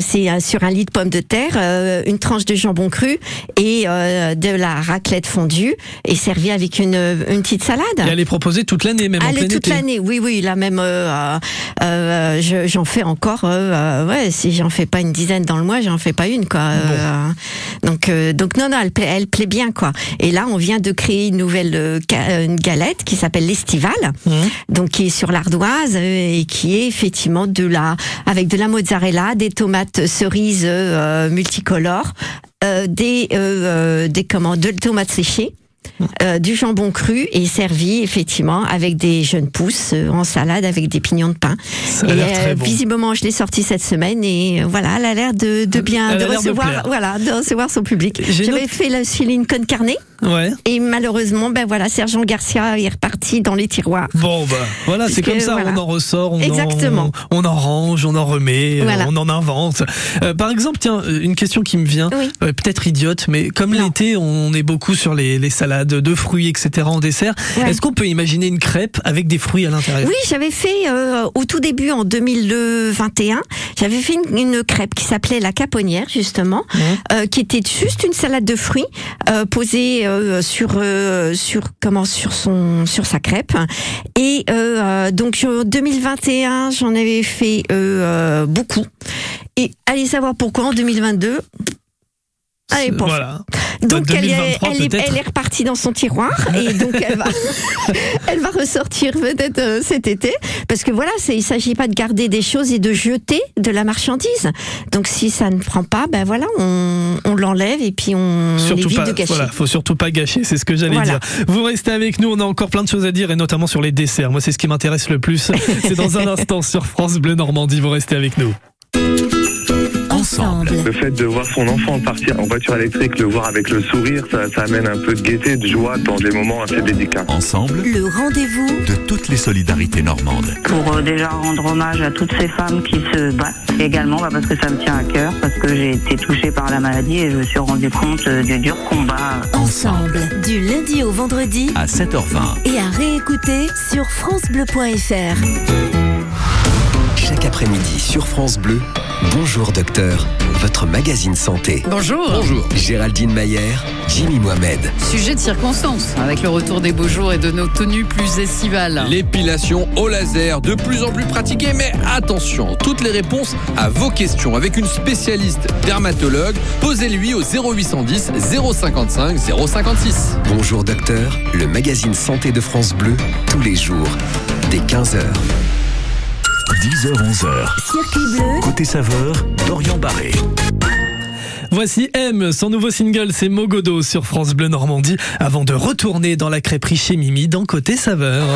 c'est euh, sur un lit de pommes de terre, euh, une tranche de jambon cru et euh, de la raclette fondue et servie avec une, une petite salade. Et elle est proposée toute l'année, même en Elle plein est toute l'année, oui, oui. Là même, euh, euh, je- j'en fais encore. euh, euh, ouais, si j'en fais pas une dizaine dans le mois, j'en fais pas une, quoi. Euh, donc, euh, donc non, non, elle plaît, elle plaît bien, quoi. Et là, on vient de créer une nouvelle euh, une galette qui s'appelle l'Estival, donc qui est sur l'ardoise euh, et qui est effectivement de la avec de la mozzarella, des tomates cerises euh, multicolores, euh, des euh, des comment, de tomates séchées. Euh, du jambon cru et servi effectivement avec des jeunes pousses euh, en salade avec des pignons de pain. Ça a et très bon. visiblement, je l'ai sorti cette semaine et euh, voilà, elle a l'air de, de bien de recevoir, voilà, de recevoir son public. J'avais fait le Céline con carne Ouais. et malheureusement, ben voilà, Sergent Garcia est reparti dans les tiroirs. Bon, bah, voilà, c'est comme ça, voilà. on en ressort, on Exactement. En, on en range, on en remet, euh, Voilà. on en invente. Euh, par exemple, tiens, euh, une question qui me vient, euh, peut-être idiote, mais comme l'été, on est beaucoup sur les, les salades de fruits, etc. en dessert, Ouais. est-ce qu'on peut imaginer une crêpe avec des fruits à l'intérieur? Oui, j'avais fait euh, au tout début en 2021, j'avais fait une, une crêpe qui s'appelait la caponnière justement, euh, qui était juste une salade de fruits euh, posée sur sur comment sur son sur sa crêpe. Et donc en 2021, j'en avais fait beaucoup. Et allez savoir pourquoi en 2022. Voilà. donc elle est, 2023 elle, est, peut-être. elle est repartie dans son tiroir et donc elle va, elle va ressortir peut-être euh, cet été parce que voilà, il s'agit pas de garder des choses et de jeter de la marchandise. Donc si ça ne prend pas, ben voilà, on, on l'enlève et puis on Surtout évite pas, de gâcher. voilà, faut surtout pas gâcher, c'est ce que j'allais Voilà. dire. Vous restez avec nous, on a encore plein de choses à dire et notamment sur les desserts. Moi, c'est ce qui m'intéresse le plus. C'est dans un instant sur France Bleu Normandie. Vous restez avec nous. Ensemble. Le fait de voir son enfant partir en voiture électrique, le voir avec le sourire, ça, ça amène un peu de gaieté, de joie dans des moments assez délicats. Ensemble, Le rendez-vous de toutes les solidarités normandes. pour euh, déjà rendre hommage à toutes ces femmes qui se battent. Également bah, parce que ça me tient à cœur, parce que j'ai été touchée par la maladie et je me suis rendu compte euh, du dur combat. Ensemble, du lundi au vendredi À 7h20. et à réécouter sur francebleu.fr. Chaque après-midi sur France Bleu, Bonjour Docteur, votre magazine santé. Bonjour. Bonjour. Géraldine Mayer, Jimmy Mohamed. Sujet de circonstance, avec le retour des beaux jours et de nos tenues plus estivales. L'épilation au laser, de plus en plus pratiquée, mais attention, toutes les réponses à vos questions avec une spécialiste dermatologue. Posez-lui au 0810 055 056. Bonjour Docteur, le magazine santé de France Bleu, tous les jours, dès 15h. 10h-11h. Circuit bleu. Côté saveur, Dorian Barré. Voici M, son nouveau single, c'est Mogodo sur France Bleu Normandie, avant de retourner dans la crêperie chez Mimi dans Côté Saveur.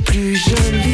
Plus jolie.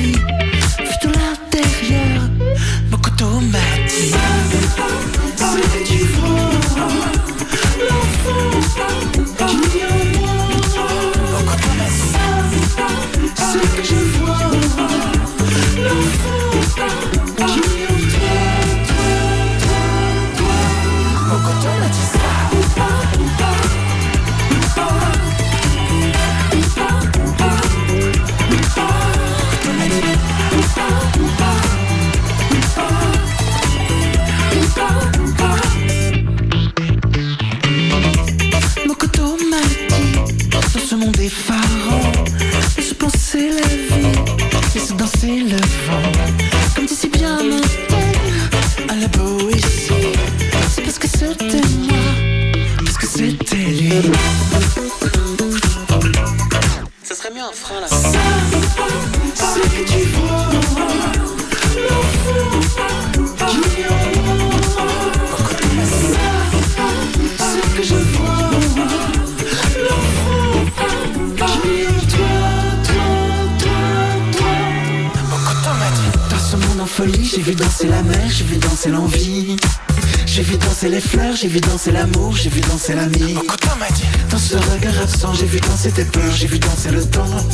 Vu danser la mer, j'ai vu danser l'envie. J'ai vu danser les fleurs, j'ai vu danser l'amour, j'ai vu danser l'ami. Dans ce regard absent, j'ai vu danser tes peurs, j'ai vu danser le temps.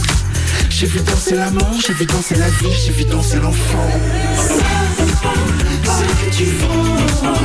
J'ai vu danser la mort, j'ai vu danser la vie, j'ai vu danser l'enfant. Ce que tu l'enfant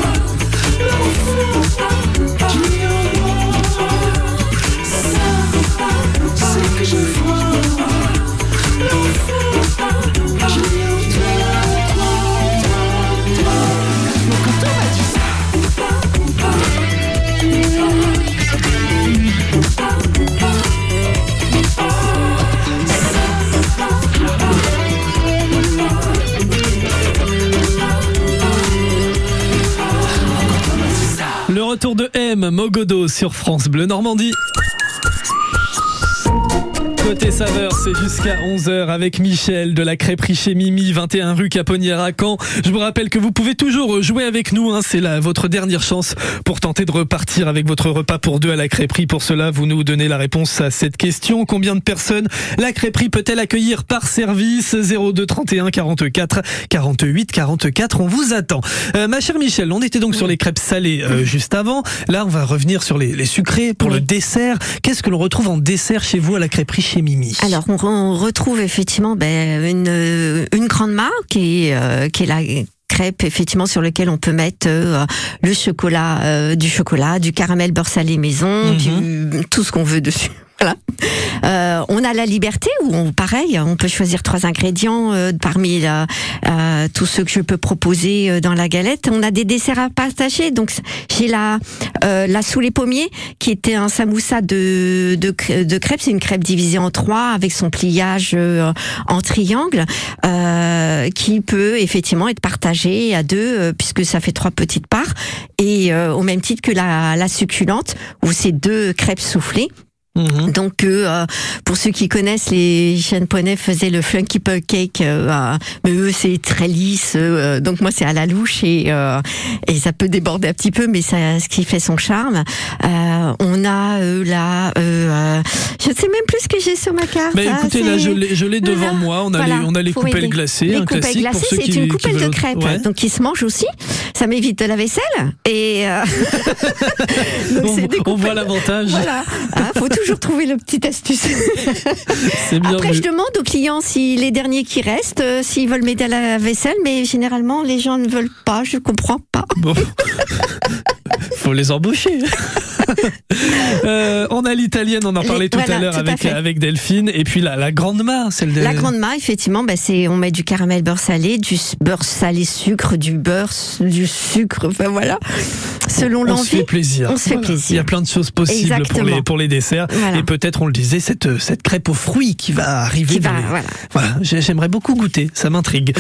retour de M, Mogodo sur France Bleu Normandie. Côté saveur, c'est jusqu'à 11h avec Michel de la crêperie chez Mimi, 21 rue Caponnière à Caen. Je vous rappelle que vous pouvez toujours jouer avec nous, hein, c'est là votre dernière chance pour tenter de repartir avec votre repas pour deux à la crêperie. Pour cela, vous nous donnez la réponse à cette question. Combien de personnes la crêperie peut-elle accueillir par service? 02 31 44 48 44, on vous attend. Euh, ma chère Michel, on était donc sur les crêpes salées euh, juste avant. Là, on va revenir sur les, les sucrés pour le dessert. Qu'est-ce que l'on retrouve en dessert chez vous à la crêperie chez Mimi Alors, on, on retrouve effectivement ben, une, euh, une grande marque qui est, euh, qui est la crêpe effectivement sur lequel on peut mettre euh, le chocolat, euh, du chocolat, du caramel beurre salé maison, du- tout ce qu'on veut dessus. On a la liberté où on, pareil, on peut choisir trois ingrédients euh, parmi la- euh, tous ceux que je peux proposer euh, dans la galette. On a des desserts à partager. Donc j'ai la euh, la sous les pommiers qui était un samoussa de de, de crêpes. C'est une crêpe divisée en trois avec son pliage euh, en triangle qui peut effectivement être partagé à deux puisque ça fait trois petites parts et au même titre que la, la succulente où c'est deux crêpes soufflées. Donc, euh, pour ceux qui connaissent, les chaînes poney faisaient le Funky Pug Cake, euh, euh, mais eux c'est très lisse. euh, donc moi c'est à la louche et euh, et ça peut déborder un petit peu, mais ça, ce qui fait son charme. Euh, on a euh, là, euh, euh, je ne sais même plus ce que j'ai sur ma carte. Bah Ah, écoutez, là, je l'ai je l'ai devant moi. On a Voilà, les, on a les coupelles aider. glacées, Les un coupelles glacées, c'est qui une coupelle de crêpes, Ouais. donc qui se mange aussi. Ça m'évite de la vaisselle. Et euh, donc On, voit l'avantage. Voilà, Hein, faut toujours trouver le petit astuce. Bien Après, vu. je demande aux clients si les derniers qui restent, euh, s'ils veulent m'aider à la vaisselle, mais généralement les gens ne veulent pas. Je comprends pas. Bon. Faut les embaucher. Euh, on a l'italienne, on en Les- parlait tout voilà, à l'heure à avec, Delphine. Et puis la, la grande main, celle de. La grande main, effectivement, bah, c'est on met du caramel beurre salé, du beurre salé sucre, du beurre, du sucre, enfin voilà, selon on l'envie. se fait plaisir. On se fait Voilà. plaisir. Il y a plein de choses possibles pour les, pour les desserts. Voilà. Et peut-être, on le disait, cette, cette crêpe aux fruits qui va arriver. Qui va, les- voilà. Voilà, j'ai- j'aimerais beaucoup goûter, ça m'intrigue.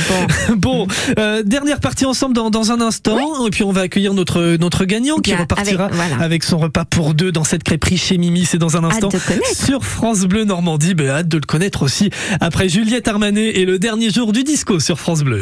Bon, euh, dernière partie ensemble dans, dans un instant, et puis on va accueillir notre, notre gagnant qui Bien, repartira avec- voilà. avec son repas pour deux dans cette crêperie chez Mimi, c'est dans un instant. Sur France Bleu Normandie, ben, hâte de le connaître aussi. Après Juliette Armanet et le dernier jour du disco sur France Bleu.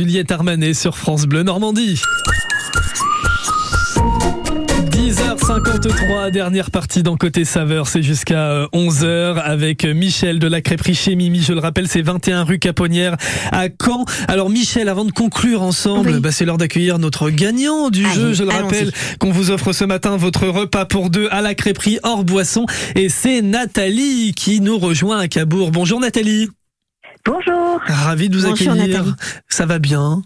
Juliette Armanet sur France Bleu Normandie. 10h53, dernière partie dans Côté Saveur, c'est jusqu'à 11h avec Michel de la crêperie chez Mimi. Je le rappelle, c'est 21 rue Caponnière à Caen. Alors Michel, avant de conclure ensemble, bah, c'est l'heure d'accueillir notre gagnant du Allez, jeu. Je le rappelle qu'on vous offre ce matin votre repas pour deux à la crêperie hors boisson. Et c'est Nathalie qui nous rejoint à Cabourg. Bonjour Nathalie. Bonjour. Ravi de vous Bonjour, accueillir. Nathalie. Ça va bien?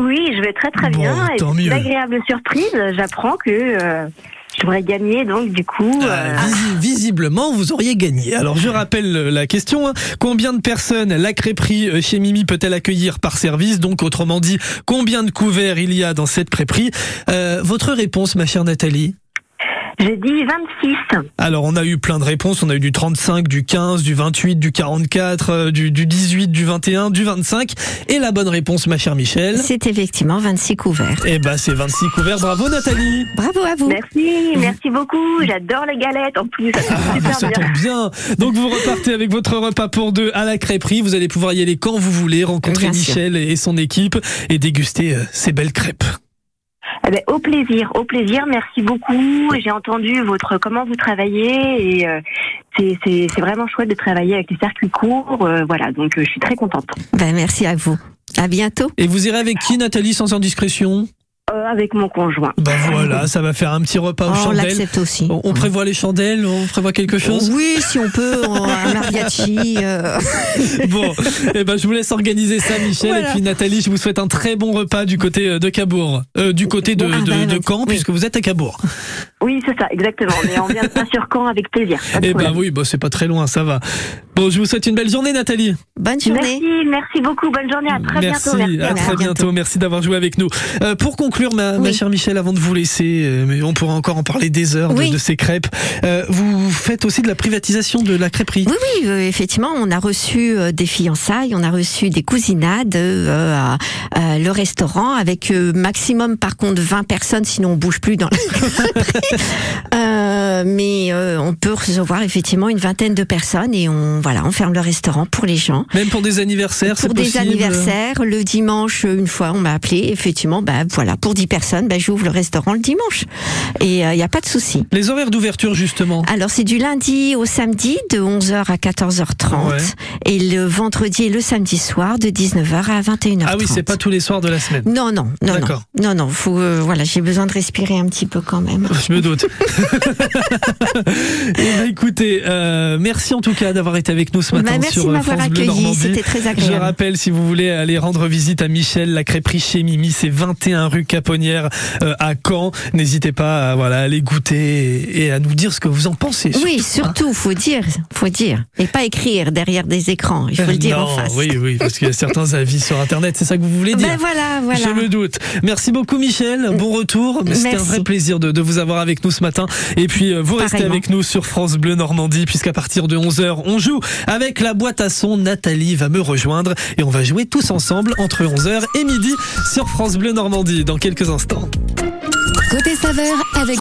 Oui, je vais très très Bon, bien. Et tant une mieux. agréable surprise. J'apprends que euh, je devrais gagner, donc du coup. euh, Ah, Visi- visiblement, vous auriez gagné. Alors, je rappelle euh, la question. hein. Combien de personnes la crêperie euh, chez Mimi peut-elle accueillir par service? Donc, autrement dit, combien de couverts il y a dans cette crêperie? Euh, Votre réponse, ma chère Nathalie? J'ai dit 26. Alors, on a eu plein de réponses. On a eu du 35, du 15, du 28, du 44, euh, du, du 18, du 21, du 25. Et la bonne réponse, ma chère Michel C'est effectivement 26 couverts. Eh ben, c'est 26 couverts. Bravo, Nathalie. Bravo à vous. Merci, merci beaucoup. J'adore les galettes. En plus, ça Ah, super ça bien. tombe bien. Donc vous repartez avec votre repas pour deux à la crêperie. Vous allez pouvoir y aller quand vous voulez, rencontrer Bien sûr. Michel et son équipe et déguster euh, ces belles crêpes. Eh ben, au plaisir, au plaisir. Merci beaucoup. J'ai entendu votre comment vous travaillez et euh, c'est c'est- c'est vraiment chouette de travailler avec les circuits courts. euh, voilà, donc euh, je suis très contente. Ben, merci à vous. À bientôt. Et vous irez avec qui, Nathalie, sans indiscrétion? Euh, avec mon conjoint. Bah voilà, ça va faire un petit repas aux Oh, on chandelles. l'accepte aussi. On, on prévoit les chandelles, on prévoit quelque chose Oui, si on peut, on- un mariachi. euh. Bon, eh ben je vous laisse organiser ça, Michel. Voilà. Et puis Nathalie, je vous souhaite un très bon repas du côté euh, de Cabourg, Euh, du côté de, Ah, de, bah, de oui. Caen, puisque vous êtes à Cabourg. Oui, c'est ça, exactement. Mais on vient pas sur Caen avec plaisir. De Eh ben oui, bah c'est pas très loin, ça va. Bon, je vous souhaite une belle journée, Nathalie. Bonne Merci, merci beaucoup. Bonne journée. À très Merci, bientôt. Merci. à très bientôt. Merci d'avoir joué avec nous. Euh, pour conclure, ma, ma chère Michel, avant de vous laisser, euh, mais on pourra encore en parler des heures de- Oui. de, ces crêpes. euh, vous faites aussi de la privatisation de la crêperie. Oui, oui, euh, effectivement, on a reçu euh, des fiançailles, on a reçu des cousinades, euh, le restaurant avec euh, maximum par contre 20 personnes, sinon on bouge plus dans la crêperie. Uh, mais euh, on peut recevoir effectivement une vingtaine de personnes et on voilà, on ferme le restaurant pour les gens. Même pour des anniversaires, c'est Pour des possible anniversaires, le dimanche, une fois, on m'a appelé. Effectivement, bah voilà, pour 10 personnes, bah, j'ouvre le restaurant le dimanche. Et il n'y a pas de souci. Les horaires d'ouverture, justement Alors, c'est du lundi au samedi, de 11h à 14h30. Ouais. Et le vendredi et le samedi soir, de 19h à 21h30. Ah oui, c'est pas tous les soirs de la semaine. Non, non, non, non. D'accord. Non, non, faut, euh, voilà, j'ai besoin de respirer un petit peu quand même. Je me doute. Eh ben, écoutez, euh, merci en tout cas d'avoir été avec nous ce matin Bah, merci sur de euh, m'avoir France Bleu accueilli, Normandie. c'était très agréable. Je rappelle, si vous voulez aller rendre visite à Michel, la crêperie chez Mimi, c'est 21 rue Caponnière euh, à Caen. N'hésitez pas à voilà, aller goûter et, et à nous dire ce que vous en pensez. Oui, surtout, faut dire, faut dire. Et pas écrire derrière des écrans, il faut le dire non, en face. Oui, oui, parce qu'il y a certains avis sur Internet, c'est ça que vous voulez dire Ben voilà, voilà. Je me doute. Merci beaucoup Michel, bon retour. C'était un vrai plaisir de, de vous avoir avec nous ce matin. Et puis euh, vous restez avec nous sur France Bleu Normandie, puisqu'à partir de 11h, on joue avec la boîte à son. Nathalie va me rejoindre et on va jouer tous ensemble entre 11h et midi sur France Bleu Normandie dans quelques instants. Côté saveur avec